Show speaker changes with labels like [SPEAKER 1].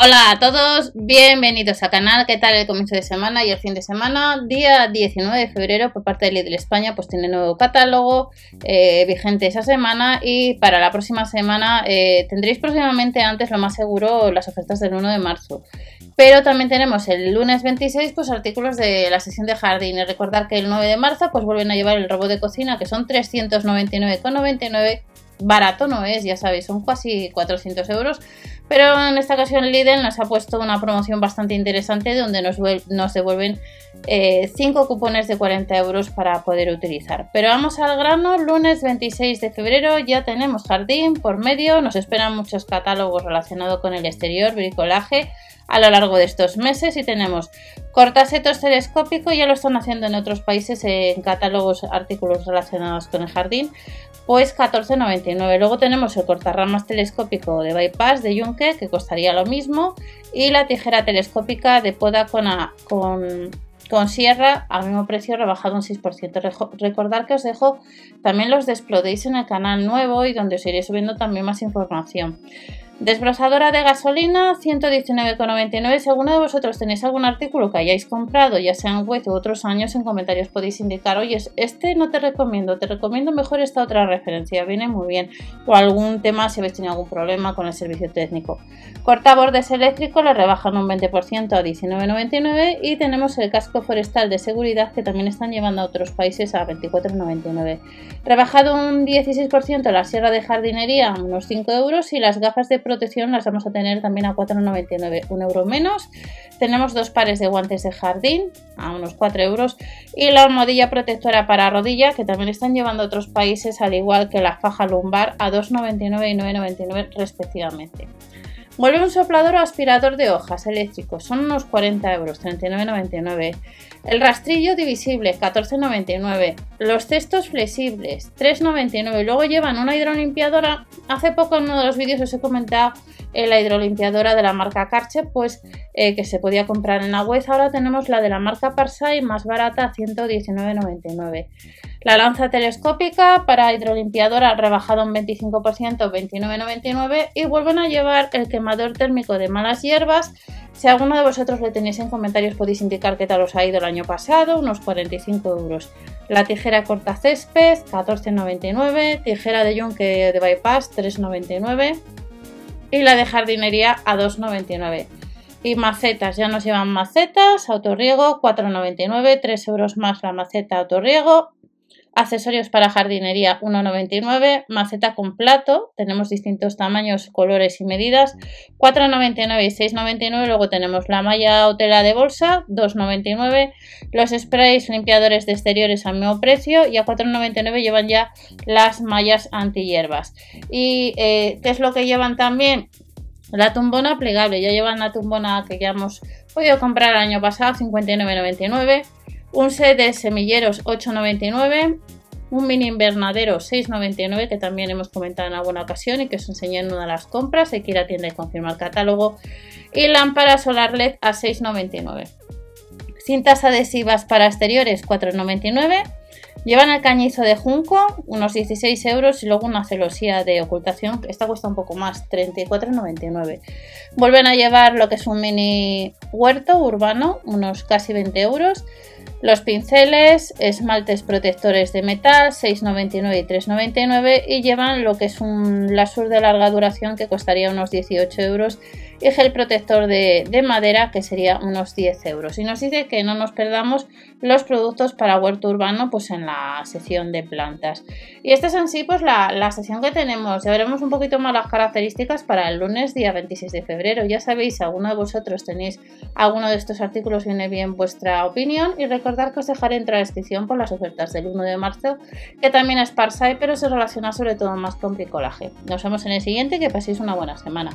[SPEAKER 1] Hola a todos, bienvenidos al canal. ¿Qué tal el comienzo de semana y el fin de semana? Día 19 de febrero por parte de Lidl España, pues tiene nuevo catálogo eh, vigente esa semana y para la próxima semana eh, tendréis próximamente antes, lo más seguro, las ofertas del 1 de marzo. Pero también tenemos el lunes 26 pues artículos de la sesión de jardín y recordar que el 9 de marzo pues vuelven a llevar el robot de cocina que son 399,99 barato no es, ya sabéis, son casi 400 euros. Pero en esta ocasión Lidl nos ha puesto una promoción bastante interesante donde nos, devuelven 5 eh, cupones de 40 euros para poder utilizar. Pero vamos al grano, lunes 26 de febrero ya tenemos jardín por medio, nos esperan muchos catálogos relacionados con el exterior, bricolaje a lo largo de estos meses y tenemos cortasetos telescópico, ya lo están haciendo en otros países en catálogos, artículos relacionados con el jardín, pues 14,99. Luego tenemos el cortarramas telescópico de Bypass de Juncker, que costaría lo mismo, y la tijera telescópica de poda con, con, con sierra al mismo precio rebajado un 6%. Recordar que os dejo también los desplodéis en el canal nuevo y donde os iré subiendo también más información. Desbrosadora de gasolina, 119,99. Si alguno de vosotros tenéis algún artículo que hayáis comprado, ya sea en web u otros años, en comentarios podéis indicar, oye, este no te recomiendo, te recomiendo mejor esta otra referencia, viene muy bien. O algún tema si habéis tenido algún problema con el servicio técnico. Cortabordes eléctrico le rebajan un 20% a 19,99 y tenemos el casco forestal de seguridad que también están llevando a otros países a 24,99. Rebajado un 16% la sierra de jardinería, unos 5 euros y las gafas de protección las vamos a tener también a 4,99, un euro menos. Tenemos dos pares de guantes de jardín a unos 4 euros y la almohadilla protectora para rodilla que también están llevando otros países al igual que la faja lumbar a 2,99 y 9,99 respectivamente. Vuelve un soplador o aspirador de hojas eléctrico, son unos 40 euros, 39,99. El rastrillo divisible, 14,99. Los cestos flexibles, 3,99. Luego llevan una hidrolimpiadora. Hace poco en uno de los vídeos os he comentado eh, la hidrolimpiadora de la marca Karcher, pues eh, que se podía comprar en la web. Ahora tenemos la de la marca Parsai, más barata, 119,99. La lanza telescópica para hidrolimpiadora rebajado un 25%, 29,99 y vuelven a llevar el quemador térmico de malas hierbas. Si alguno de vosotros le tenéis en comentarios podéis indicar qué tal os ha ido el año pasado, unos 45 euros. La tijera corta césped, 14,99. Tijera de yunque de bypass, 3,99. Y la de jardinería a 2,99. Y macetas, ya nos llevan macetas, autorriego, 4,99, 3 euros más la maceta autorriego, Accesorios para jardinería 1,99. Maceta con plato. Tenemos distintos tamaños, colores y medidas. 4,99 y 6,99. Luego tenemos la malla o tela de bolsa 2,99. Los sprays limpiadores de exteriores al mismo precio. Y a 4,99 llevan ya las mallas antihierbas. ¿Y eh, qué es lo que llevan también? La tumbona plegable. Ya llevan la tumbona que ya hemos podido comprar el año pasado, 59,99 un set de semilleros 8,99, un mini invernadero 6,99 que también hemos comentado en alguna ocasión y que os enseñé en una de las compras, hay que ir a tienda y confirmar catálogo, y lámpara solar LED a 6,99. Cintas adhesivas para exteriores 4,99. Llevan el cañizo de junco, unos 16 euros, y luego una celosía de ocultación, esta cuesta un poco más, 34,99. Vuelven a llevar lo que es un mini huerto urbano, unos casi 20 euros. Los pinceles, esmaltes protectores de metal, 6,99 y 3,99 y llevan lo que es un lasur de larga duración que costaría unos 18 euros y gel protector de, madera que sería unos 10 euros. Y nos dice que no nos perdamos los productos para huerto urbano pues en la sección de plantas. Y esta es en sí pues la, la sección que tenemos. Ya veremos un poquito más las características para el lunes día 26 de febrero. Ya sabéis, si alguno de vosotros tenéis alguno de estos artículos viene bien vuestra opinión y recordar que os dejaré en la descripción por las ofertas del 1 de marzo que también es Parsai pero se relaciona sobre todo más con bricolaje. Nos vemos en el siguiente que paséis una buena semana.